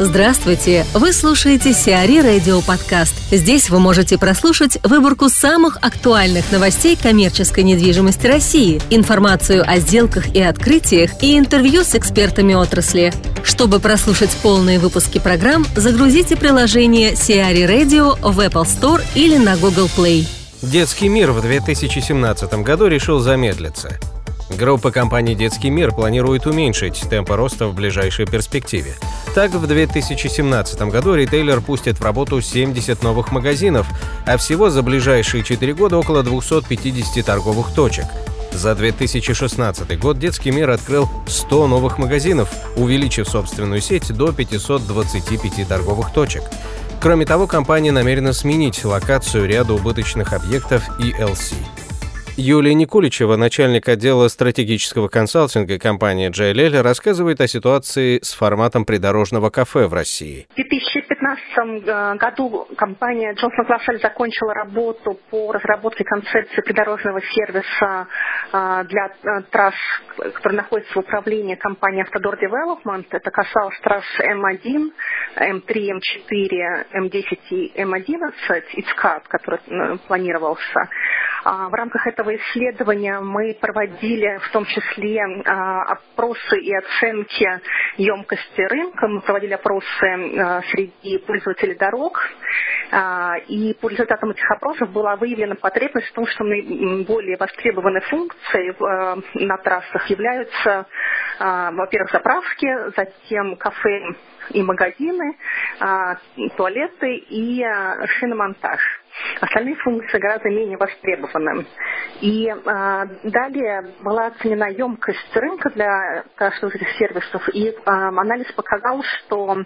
Здравствуйте! Вы слушаете Сиари Радио Подкаст. Здесь вы можете прослушать выборку самых актуальных новостей коммерческой недвижимости России, информацию о сделках и открытиях и интервью с экспертами отрасли. Чтобы прослушать полные выпуски программ, загрузите приложение Сиари Radio в Apple Store или на Google Play. Детский мир в 2017 году решил замедлиться. Группа компаний «Детский мир» планирует уменьшить темпы роста в ближайшей перспективе. Так, в 2017 году ритейлер пустит в работу 70 новых магазинов, а всего за ближайшие 4 года около 250 торговых точек. За 2016 год «Детский мир» открыл 100 новых магазинов, увеличив собственную сеть до 525 торговых точек. Кроме того, компания намерена сменить локацию ряда убыточных объектов ELC. Юлия Никуличева, начальник отдела стратегического консалтинга компании JLL, рассказывает о ситуации с форматом придорожного кафе в России. В 2015 э, году компания Jones Lang LaSalle закончила работу по разработке концепции придорожного сервиса э, для э, трасс, которые находятся в управлении компании Автодор Development. Это касалось трасс М1, М3, М4, М10 и М11, и ЦКАД, который планировался. А, в рамках этого исследования мы проводили в том числе а, опросы и оценки емкости рынка. Мы проводили опросы а, среди пользователей дорог. И по результатам этих опросов была выявлена потребность в том, что наиболее востребованной функцией на трассах являются, во-первых, заправки, затем кафе и магазины, туалеты и шиномонтаж. Остальные функции гораздо менее востребованы. И э, далее была оценена емкость рынка для каждого этих сервисов, и э, анализ показал, что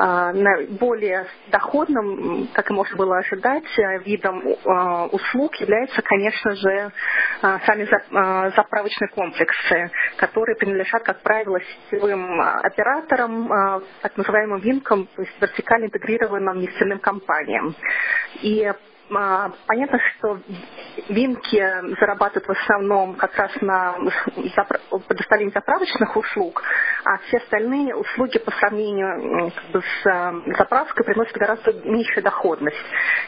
э, наиболее доходным, как и можно было ожидать, видом э, услуг является, конечно же, э, сами э, заправочные комплексы, которые принадлежат, как правило, сетевым операторам, э, так называемым винкам, то есть вертикально интегрированным нефтяным компаниям. И а, понятно, что Винки зарабатывают в основном как раз на предоставлении заправочных услуг, а все остальные услуги по сравнению как бы, с э, заправкой приносят гораздо меньшую доходность.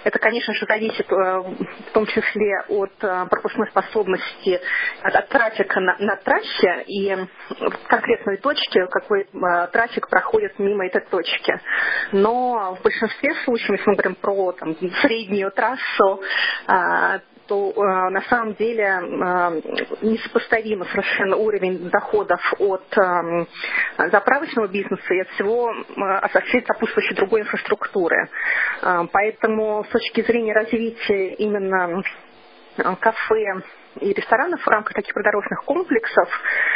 Это, конечно же, зависит э, в том числе от э, пропускной способности, от, от трафика на, на трассе и в конкретной точке, какой трафик проходит мимо этой точки. Но в большинстве случаев, если мы говорим про там, среднюю трассу, что э, на самом деле э, несопоставимо совершенно уровень доходов от заправочного бизнеса и от всего от сопутствующей другой инфраструктуры. Поэтому с точки зрения развития именно кафе и ресторанов в рамках таких придорожных комплексов, а,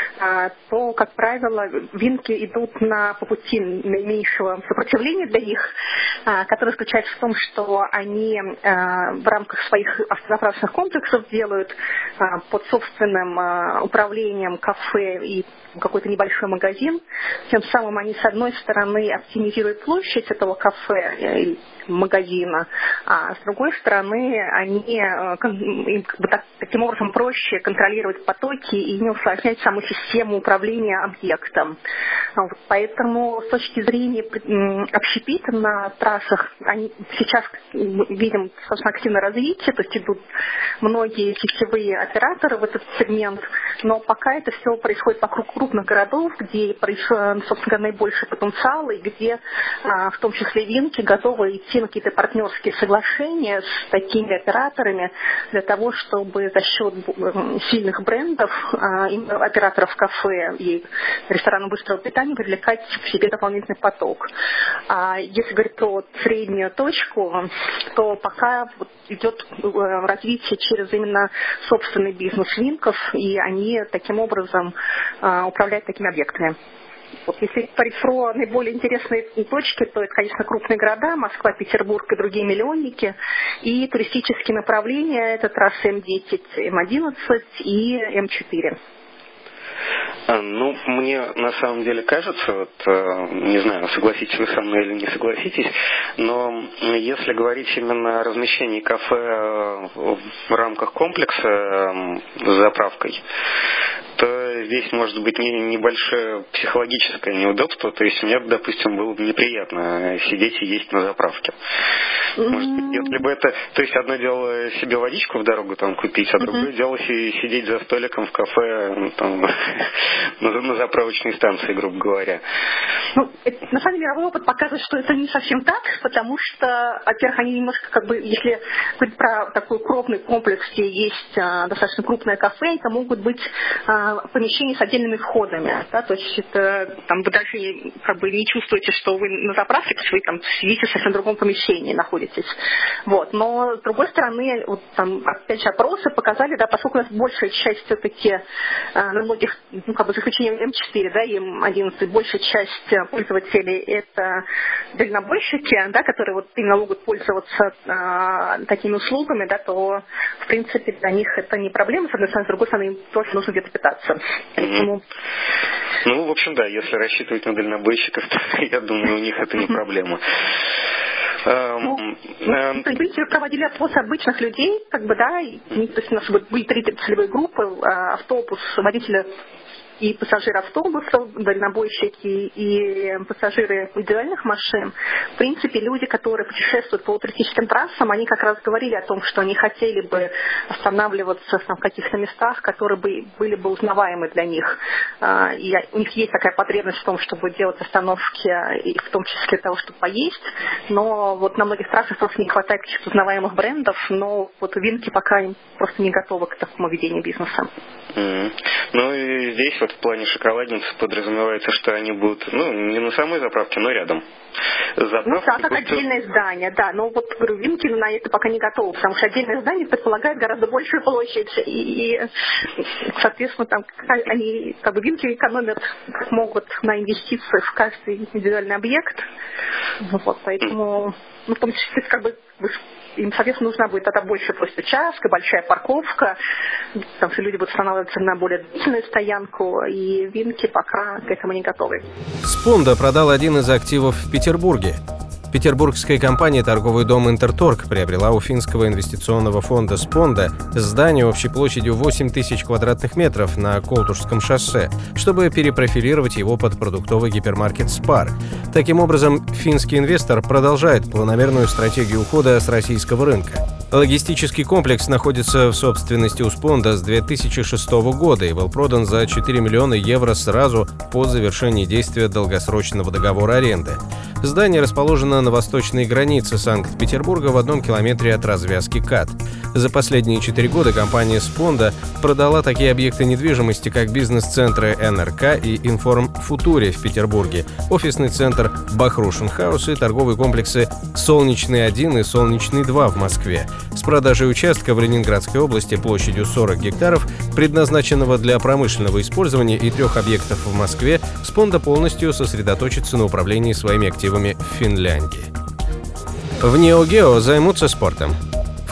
то, как правило, винки идут на, по пути наименьшего сопротивления для них, а, которое заключается в том, что они а, в рамках своих автозаправочных комплексов делают под собственным управлением кафе и какой-то небольшой магазин. Тем самым они, с одной стороны, оптимизируют площадь этого кафе и магазина, а с другой стороны, они им как бы так, таким образом проще контролировать потоки и не усложнять саму систему управления объектом. Вот, поэтому с точки зрения общепита на трассах, они сейчас видим достаточно активное развитие, то есть идут многие сетевые операторы в этот сегмент, но пока это все происходит вокруг крупных городов, где, собственно, наибольший потенциал и где а, в том числе Винки готовы идти на какие-то партнерские соглашения с такими операторами для того, чтобы за счет сильных брендов, а, операторов кафе и ресторанов быстрого питания привлекать к себе дополнительный поток. А если говорить про среднюю точку, то пока идет э, развитие через именно собственный бизнес Винков, и они таким образом а, управляют такими объектами. Вот если говорить про наиболее интересные точки, то это, конечно, крупные города, Москва, Петербург и другие миллионники. И туристические направления – это трассы М10, М11 и М4. А, ну, мне на самом деле кажется, вот, э, не знаю, согласитесь вы со мной или не согласитесь, но если говорить именно о размещении кафе э, в рамках комплекса с заправкой, здесь может быть не, небольшое психологическое неудобство. То есть мне, допустим, было бы неприятно сидеть и есть на заправке. Может быть, если бы это... То есть одно дело себе водичку в дорогу там купить, а другое дело сидеть за столиком в кафе ну, там, на, на заправочной станции, грубо говоря. Ну, это, на самом деле мировой опыт показывает, что это не совсем так, потому что, во-первых, они немножко как бы, если говорить про такой крупный комплекс, где есть а, достаточно крупное кафе, это могут быть а, помещения с отдельными входами. Да, то есть это там вы даже как бы не чувствуете, что вы на заправке, то есть вы там сидите в совсем другом помещении находитесь. Вот. Но с другой стороны, вот там опять же опросы показали, да, поскольку у нас большая часть все-таки а, на многих, ну как бы за исключением М4, да, и М11, большая часть пользователей это дальнобойщики, да, которые вот именно могут пользоваться а, такими услугами, да, то в принципе для них это не проблема, с одной стороны, с другой стороны, им тоже нужно где-то питаться. Поэтому... Ну, в общем, да, если рассчитывать на дальнобойщиков, то я думаю, у них это не проблема. Эм, ну, эм, проводили опрос обычных людей, как бы, да, и, то есть у нас были три целевые группы, а, автобус, водителя и пассажиры автобусов, дальнобойщики и пассажиры индивидуальных машин. В принципе, люди, которые путешествуют по туристическим трассам, они как раз говорили о том, что они хотели бы останавливаться в каких-то местах, которые бы, были бы узнаваемы для них. А, и у них есть такая потребность в том, чтобы делать остановки, и в том числе того, чтобы поесть. Но вот на многих трассах просто не хватает каких-то узнаваемых брендов, но вот винки пока просто не готовы к такому ведению бизнеса. Mm. Ну и здесь в плане шоколадниц подразумевается, что они будут, ну, не на самой заправке, но рядом. Заправки ну, да, как будут... отдельное здание, да. Но вот, говорю, Винки на это пока не готовы, потому что отдельное здание предполагает гораздо большую площадь. И, и соответственно, там они, как бы, Винки экономят как могут на инвестиции в каждый индивидуальный объект. Вот, поэтому, ну, в том числе, как бы, им, соответственно, нужна будет тогда больше просто участка, большая парковка, потому что люди будут останавливаться на более длительную стоянку, и винки пока к этому не готовы. Спонда продал один из активов в Петербурге. Петербургская компания «Торговый дом Интерторг» приобрела у финского инвестиционного фонда «Спонда» здание общей площадью 8 тысяч квадратных метров на Колтушском шоссе, чтобы перепрофилировать его под продуктовый гипермаркет «Спар». Таким образом, финский инвестор продолжает планомерную стратегию ухода с российского рынка. Логистический комплекс находится в собственности у Спонда с 2006 года и был продан за 4 миллиона евро сразу по завершении действия долгосрочного договора аренды. Здание расположено на восточной границе Санкт-Петербурга в одном километре от развязки КАТ. За последние четыре года компания «Спонда» продала такие объекты недвижимости, как бизнес-центры НРК и Информ Футуре в Петербурге, офисный центр Бахрушин Хаус и торговые комплексы «Солнечный-1» и «Солнечный-2» в Москве. С продажей участка в Ленинградской области площадью 40 гектаров, предназначенного для промышленного использования и трех объектов в Москве, Sponda полностью сосредоточится на управлении своими активами в Финляндии. В Неогео займутся спортом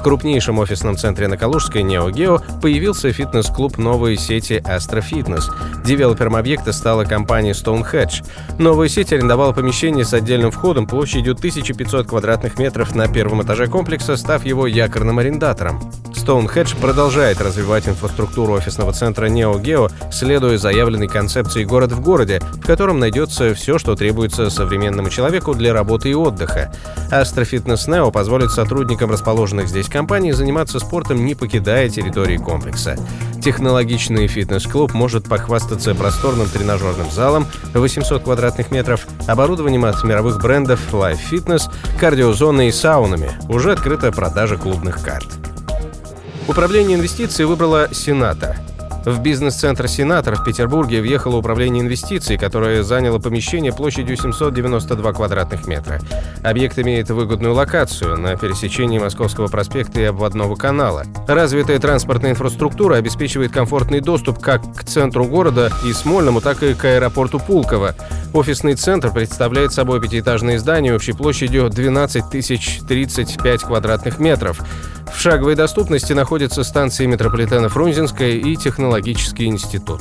крупнейшем офисном центре на Калужской «Неогео» появился фитнес-клуб новой сети «Астро Фитнес». Девелопером объекта стала компания Stonehedge. Новая сеть арендовала помещение с отдельным входом площадью 1500 квадратных метров на первом этаже комплекса, став его якорным арендатором. Stonehedge продолжает развивать инфраструктуру офисного центра NeoGeo, следуя заявленной концепции «город в городе», в котором найдется все, что требуется современному человеку для работы и отдыха. Astro Fitness Neo позволит сотрудникам расположенных здесь компании заниматься спортом, не покидая территории комплекса. Технологичный фитнес-клуб может похвастаться просторным тренажерным залом 800 квадратных метров, оборудованием от мировых брендов Life Fitness, кардиозоной и саунами. Уже открыта продажа клубных карт. Управление инвестиций выбрало Сената. В бизнес-центр «Сенатор» в Петербурге въехало управление инвестиций, которое заняло помещение площадью 792 квадратных метра. Объект имеет выгодную локацию на пересечении Московского проспекта и обводного канала. Развитая транспортная инфраструктура обеспечивает комфортный доступ как к центру города и Смольному, так и к аэропорту Пулково. Офисный центр представляет собой пятиэтажное здание общей площадью 12 тысяч 35 квадратных метров. В шаговой доступности находятся станции метрополитена Фрунзенская и Технологический институт.